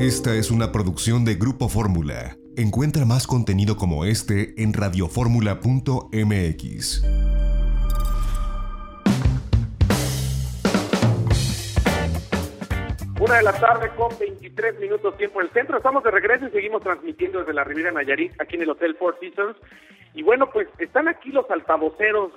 Esta es una producción de Grupo Fórmula. Encuentra más contenido como este en radioformula.mx. Una de la tarde con 23 minutos tiempo en el centro. Estamos de regreso y seguimos transmitiendo desde la Riviera Nayarit, aquí en el Hotel Four Seasons. Y bueno, pues están aquí los altavoceros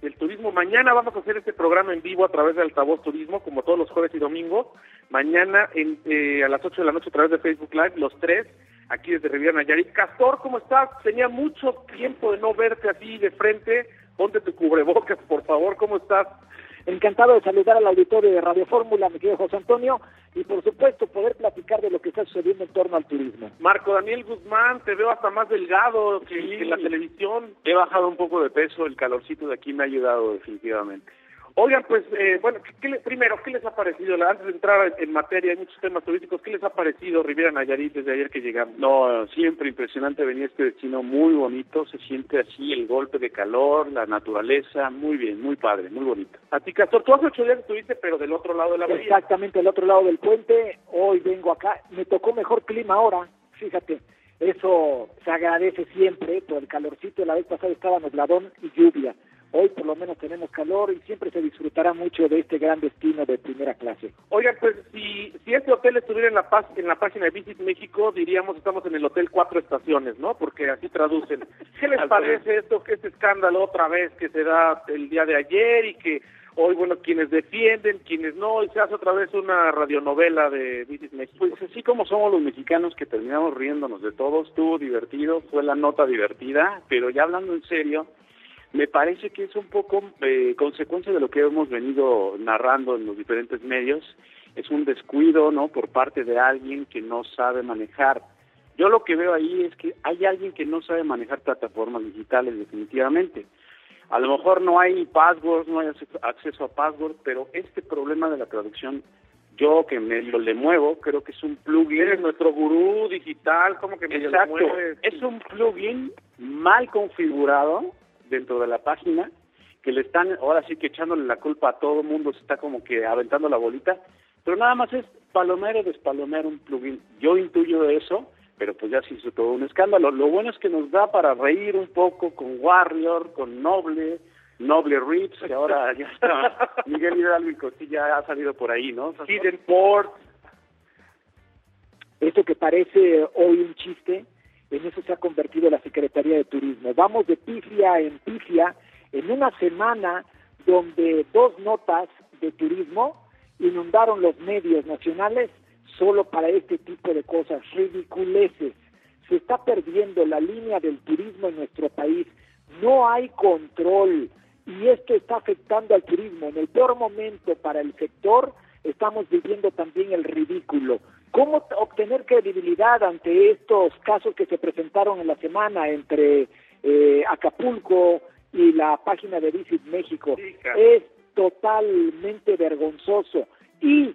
del turismo. Mañana vamos a hacer este programa en vivo a través de Altavoz Turismo, como todos los jueves y domingos. Mañana en, eh, a las 8 de la noche a través de Facebook Live, los tres, aquí desde Riviera Nayarit. Castor, ¿cómo estás? Tenía mucho tiempo de no verte así de frente. Ponte tu cubrebocas, por favor. ¿Cómo estás? Encantado de saludar al auditorio de Radio Fórmula, mi querido José Antonio, y por supuesto poder platicar de lo que está sucediendo en torno al turismo. Marco Daniel Guzmán, te veo hasta más delgado que, que en la televisión. He bajado un poco de peso, el calorcito de aquí me ha ayudado definitivamente. Oigan, pues, eh, bueno, ¿qué, le- primero, ¿qué les ha parecido? Antes de entrar en, en materia, hay muchos temas turísticos, ¿qué les ha parecido Riviera Nayarit desde ayer que llegamos? No, siempre impresionante venir a este destino muy bonito, se siente así el golpe de calor, la naturaleza, muy bien, muy padre, muy bonito. A ti, Castor, tú hace ocho días estuviste, pero del otro lado de la bahía. Exactamente, al otro lado del puente, hoy vengo acá, me tocó mejor clima ahora, fíjate, eso se agradece siempre, por el calorcito, la vez pasada estaba nubladón y lluvia, hoy por lo menos tenemos calor y siempre se disfrutará mucho de este gran destino de primera clase. Oigan, pues si, si este hotel estuviera en la, paz, en la página de Visit México, diríamos estamos en el hotel Cuatro Estaciones, ¿no? Porque así traducen. ¿Qué les parece esto, que este escándalo otra vez que se da el día de ayer y que hoy, bueno, quienes defienden, quienes no, y se hace otra vez una radionovela de Visit México? Pues así como somos los mexicanos que terminamos riéndonos de todo, estuvo divertido, fue la nota divertida, pero ya hablando en serio, me parece que es un poco eh, consecuencia de lo que hemos venido narrando en los diferentes medios, es un descuido, ¿no?, por parte de alguien que no sabe manejar. Yo lo que veo ahí es que hay alguien que no sabe manejar plataformas digitales definitivamente. A lo mejor no hay passwords, no hay acceso- a password, pero este problema de la traducción, yo que medio le muevo, creo que es un plugin. Eres nuestro gurú digital, como que le Exacto, mueves? es un plugin mal configurado dentro de la página que le están ahora sí que echándole la culpa a todo mundo, se está como que aventando la bolita, pero nada más es palomero despalomero un plugin. Yo intuyo eso, pero pues ya se hizo todo un escándalo. Lo bueno es que nos da para reír un poco con Warrior, con Noble, Noble Rips, que ahora ya está Miguel Hidalgo y Costilla ha salido por ahí, ¿no? Hidden Port. Esto que parece hoy un chiste, en eso se ha convertido la Secretaría de Turismo. Vamos de pifia en pifia en una semana donde dos notas de turismo inundaron los medios nacionales solo para este tipo de cosas, ridiculeces. Se está perdiendo la línea del turismo en nuestro país. No hay control y esto está afectando al turismo. En el peor momento para el sector estamos viviendo también el ridículo. ¿Cómo obtener credibilidad ante estos casos que se presentaron en la semana entre eh, Acapulco y la página de Visit México? Sí, claro. Es totalmente vergonzoso. Y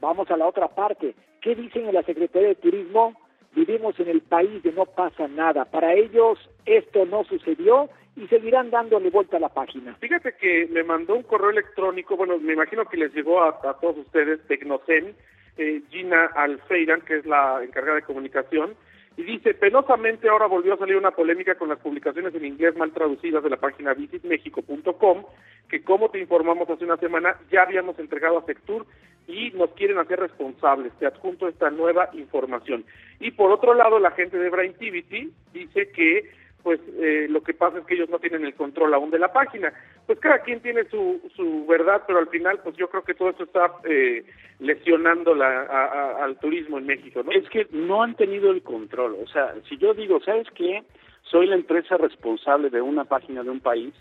vamos a la otra parte. ¿Qué dicen en la Secretaría de Turismo? Vivimos en el país de no pasa nada. Para ellos esto no sucedió y seguirán dándole vuelta a la página. Fíjate que me mandó un correo electrónico, bueno, me imagino que les llegó a, a todos ustedes, Tecnocen, eh, Gina Alfeiran, que es la encargada de comunicación, y dice, penosamente ahora volvió a salir una polémica con las publicaciones en inglés mal traducidas de la página visitmexico.com, que como te informamos hace una semana, ya habíamos entregado a Sectur y nos quieren hacer responsables. Te adjunto esta nueva información. Y por otro lado, la gente de Braintivity dice que pues eh, lo que pasa es que ellos no tienen el control aún de la página. Pues cada quien tiene su, su verdad, pero al final pues yo creo que todo esto está eh, lesionando la, a- al turismo en México. Es que no han tenido el control. O sea, si yo digo, ¿sabes qué? Soy la empresa responsable de una página de un país,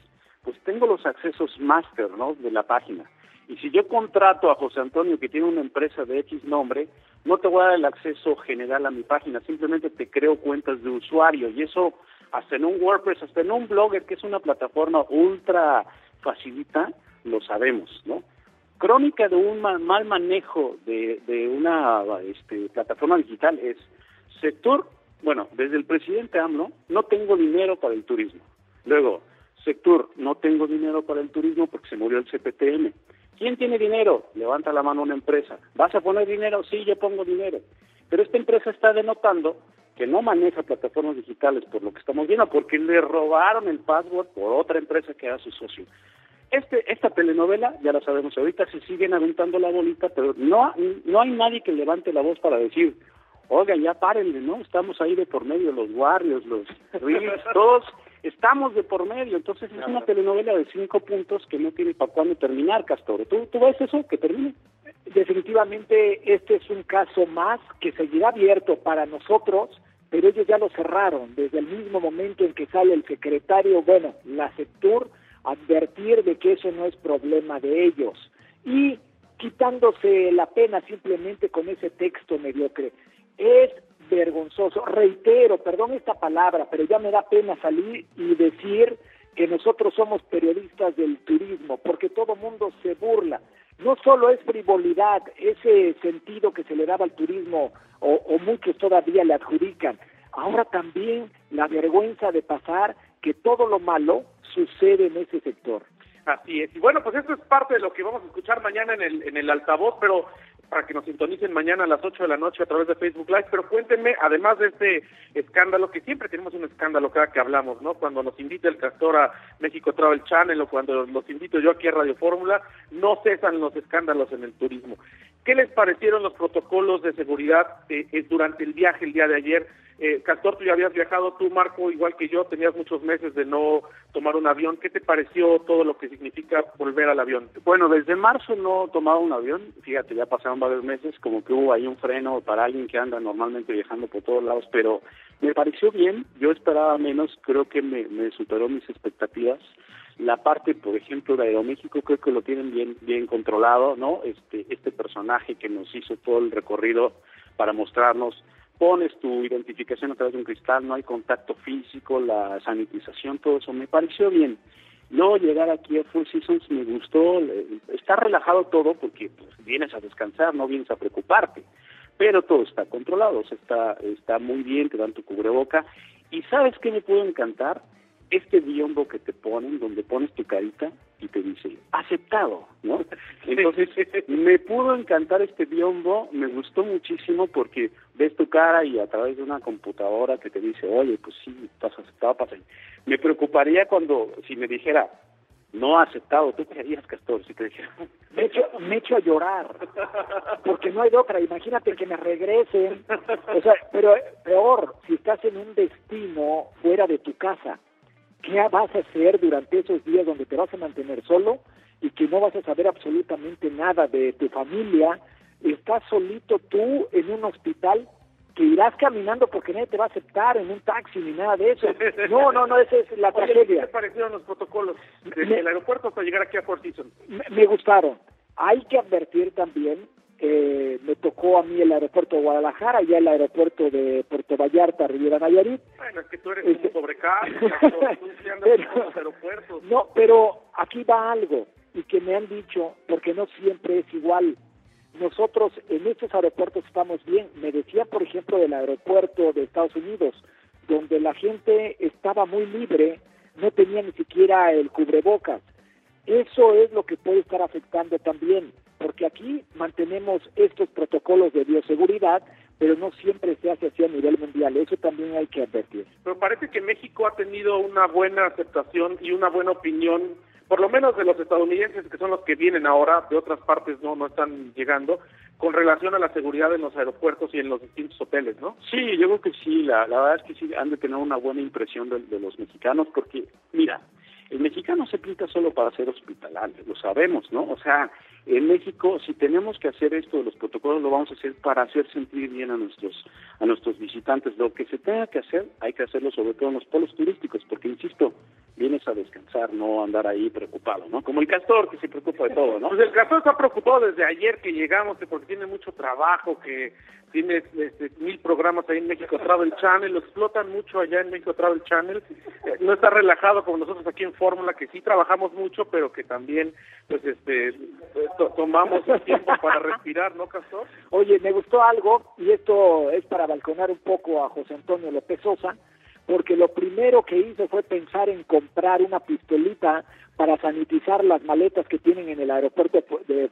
pues tengo los accesos máster, ¿no? De la página. Y si yo contrato a José Antonio que tiene una empresa de X nombre, no te voy a dar el acceso general a mi página, simplemente te creo cuentas de usuario y eso hasta en un WordPress, hasta en un Blogger, que es una plataforma ultra facilita, lo sabemos, ¿no? Crónica de un ma- mal manejo de, de una este, plataforma digital es sector, bueno, desde el presidente AMLO, no tengo dinero para el turismo. Luego, sector, no tengo dinero para el turismo porque se murió el CPTM. ¿Quién tiene dinero? Levanta la mano una empresa. ¿Vas a poner dinero? Sí, yo pongo dinero. Pero esta empresa está denotando que no maneja plataformas digitales por lo que estamos viendo, porque le robaron el password por otra empresa que era su socio. Este, esta telenovela, ya la sabemos ahorita, se siguen aventando la bolita, pero no, no hay nadie que levante la voz para decir, oiga, ya párenle, ¿no? Estamos ahí de por medio, los Warriors, los Reels, todos estamos de por medio. Entonces es una telenovela de cinco puntos que no tiene para cuándo terminar, Castor. ¿Tú, ¿Tú ves eso? Que termine. Definitivamente este es un caso más que seguirá abierto para nosotros, pero ellos ya lo cerraron desde el mismo momento en que sale el secretario, bueno, la sector advertir de que eso no es problema de ellos y quitándose la pena simplemente con ese texto mediocre. Es vergonzoso, reitero, perdón esta palabra, pero ya me da pena salir y decir que nosotros somos periodistas del turismo, porque todo mundo se burla. No solo es frivolidad, ese sentido que se le daba al turismo, o, o muchos todavía le adjudican, ahora también la vergüenza de pasar que todo lo malo sucede en ese sector. Así es. Y bueno, pues esto es parte de lo que vamos a escuchar mañana en el, en el altavoz, pero para que nos sintonicen mañana a las 8 de la noche a través de Facebook Live. Pero cuéntenme, además de este escándalo, que siempre tenemos un escándalo cada que hablamos, ¿no? Cuando nos invita el castor a México Travel Channel o cuando los invito yo aquí a Radio Fórmula, no cesan los escándalos en el turismo. ¿Qué les parecieron los protocolos de seguridad eh, eh, durante el viaje el día de ayer? Eh, Castor, tú ya habías viajado, tú Marco, igual que yo, tenías muchos meses de no tomar un avión. ¿Qué te pareció todo lo que significa volver al avión? Bueno, desde marzo no he tomado un avión, fíjate, ya pasaron varios meses, como que hubo ahí un freno para alguien que anda normalmente viajando por todos lados, pero me pareció bien, yo esperaba menos, creo que me, me superó mis expectativas la parte, por ejemplo, de Aeroméxico creo que lo tienen bien bien controlado, ¿no? Este este personaje que nos hizo todo el recorrido para mostrarnos pones tu identificación a través de un cristal, no hay contacto físico, la sanitización, todo eso me pareció bien. No llegar aquí a Full Seasons me gustó, está relajado todo porque pues, vienes a descansar, no vienes a preocuparte, pero todo está controlado, está, está muy bien, te dan tu cubreboca. ¿Y sabes qué me puede encantar? Este biombo que te ponen, donde pones tu carita y te dice, aceptado, ¿no? Entonces, me pudo encantar este biombo, me gustó muchísimo porque ves tu cara y a través de una computadora que te dice, oye, pues sí, estás aceptado, pasa. Me preocuparía cuando, si me dijera, no aceptado, ¿tú qué harías, Castor, si te dijera? Me echo, me echo a llorar, porque no hay otra, imagínate que me regresen, o sea, pero peor, si estás en un destino fuera de tu casa, ¿Qué vas a hacer durante esos días donde te vas a mantener solo y que no vas a saber absolutamente nada de tu familia? Estás solito tú en un hospital que irás caminando porque nadie te va a aceptar en un taxi ni nada de eso. No, no, no, esa es la tragedia. ¿Qué te parecieron los protocolos desde el aeropuerto hasta llegar aquí a Fort Season? me gustaron. Hay que advertir también eh, me tocó a mí el aeropuerto de Guadalajara, ya el aeropuerto de Puerto Vallarta, Riviera Nayarit. Bueno, es que tú eres este... un pero, aeropuertos. No, pero aquí va algo, y que me han dicho, porque no siempre es igual. Nosotros en estos aeropuertos estamos bien. Me decía, por ejemplo, del aeropuerto de Estados Unidos, donde la gente estaba muy libre, no tenía ni siquiera el cubrebocas. Eso es lo que puede estar afectando también porque aquí mantenemos estos protocolos de bioseguridad, pero no siempre se hace así a nivel mundial. Eso también hay que advertir. Pero parece que México ha tenido una buena aceptación y una buena opinión, por lo menos de los estadounidenses, que son los que vienen ahora, de otras partes no, no están llegando, con relación a la seguridad en los aeropuertos y en los distintos hoteles, ¿no? Sí, yo creo que sí, la, la verdad es que sí han de tener una buena impresión de, de los mexicanos, porque, mira, el mexicano se pinta solo para ser hospitalario, lo sabemos, ¿no? O sea, en México, si tenemos que hacer esto de los protocolos, lo vamos a hacer para hacer sentir bien a nuestros a nuestros visitantes. Lo que se tenga que hacer, hay que hacerlo sobre todo en los polos turísticos, porque insisto, vienes a descansar, no andar ahí preocupado, ¿no? Como el castor que se preocupa de todo, ¿no? Pues el castor está preocupado desde ayer que llegamos, porque tiene mucho trabajo, que tiene este, mil programas ahí en México Travel Channel, lo explotan mucho allá en México Travel Channel, eh, no está relajado como nosotros aquí en Fórmula, que sí trabajamos mucho, pero que también, pues, este, tomamos tiempo para respirar, ¿no, Castor? Oye, me gustó algo, y esto es para balconar un poco a José Antonio López Sosa, porque lo primero que hizo fue pensar en comprar una pistolita para sanitizar las maletas que tienen en el aeropuerto de,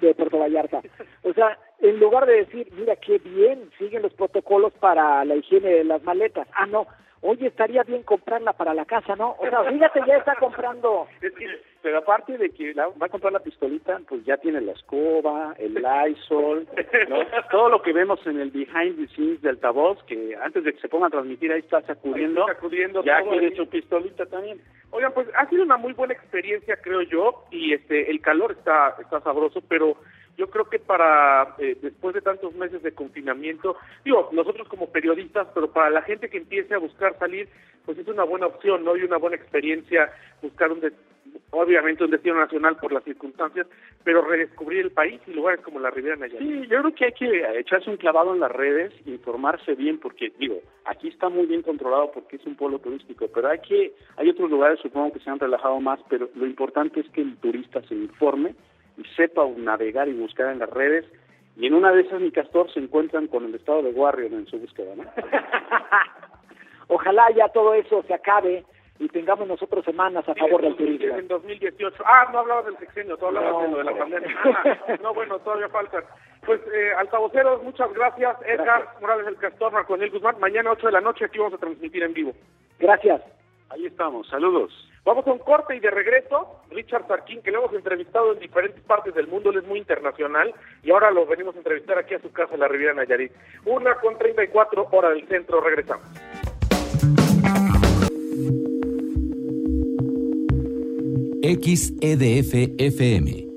de, Puerto Vallarta. O sea, en lugar de decir, mira qué bien, siguen los protocolos para la higiene de las maletas. Ah, no, oye, estaría bien comprarla para la casa, ¿no? O sea, fíjate, ya está comprando. pero aparte de que va a comprar la pistolita, pues ya tiene la escoba, el Lysol, ¿no? todo lo que vemos en el behind the scenes del altavoz, que antes de que se ponga a transmitir ahí está sacudiendo, sacudiendo ya quiere su pistolita también. Oigan, pues ha sido una muy buena experiencia, creo yo, y este el calor está está sabroso, pero yo creo que para eh, después de tantos meses de confinamiento, digo, nosotros como periodistas, pero para la gente que empiece a buscar salir, pues es una buena opción, ¿no? Y una buena experiencia buscar un obviamente un destino nacional por las circunstancias, pero redescubrir el país y lugares como la Riviera Nayarit. Sí, yo creo que hay que echarse un clavado en las redes, informarse bien, porque digo, aquí está muy bien controlado porque es un pueblo turístico, pero hay que, hay otros lugares supongo que se han relajado más, pero lo importante es que el turista se informe sepa navegar y buscar en las redes. Y en una de esas, mi castor, se encuentran con el estado de Warrior en su búsqueda, ¿no? Ojalá ya todo eso se acabe y tengamos nosotros semanas a favor del turismo. En 2018. Ah, no hablabas del sexenio, tú hablabas de lo de la pandemia. Ah, no, bueno, todavía faltan. Pues, eh, altavoceros, muchas gracias. Edgar Morales del Castor, Marco Guzmán. Mañana 8 de la noche aquí vamos a transmitir en vivo. Gracias. Ahí estamos, saludos. Vamos a un corte y de regreso, Richard Sarkin, que lo hemos entrevistado en diferentes partes del mundo, él es muy internacional y ahora lo venimos a entrevistar aquí a su casa en la Riviera Nayarit. Una con 34 hora del centro, regresamos. XEDF FM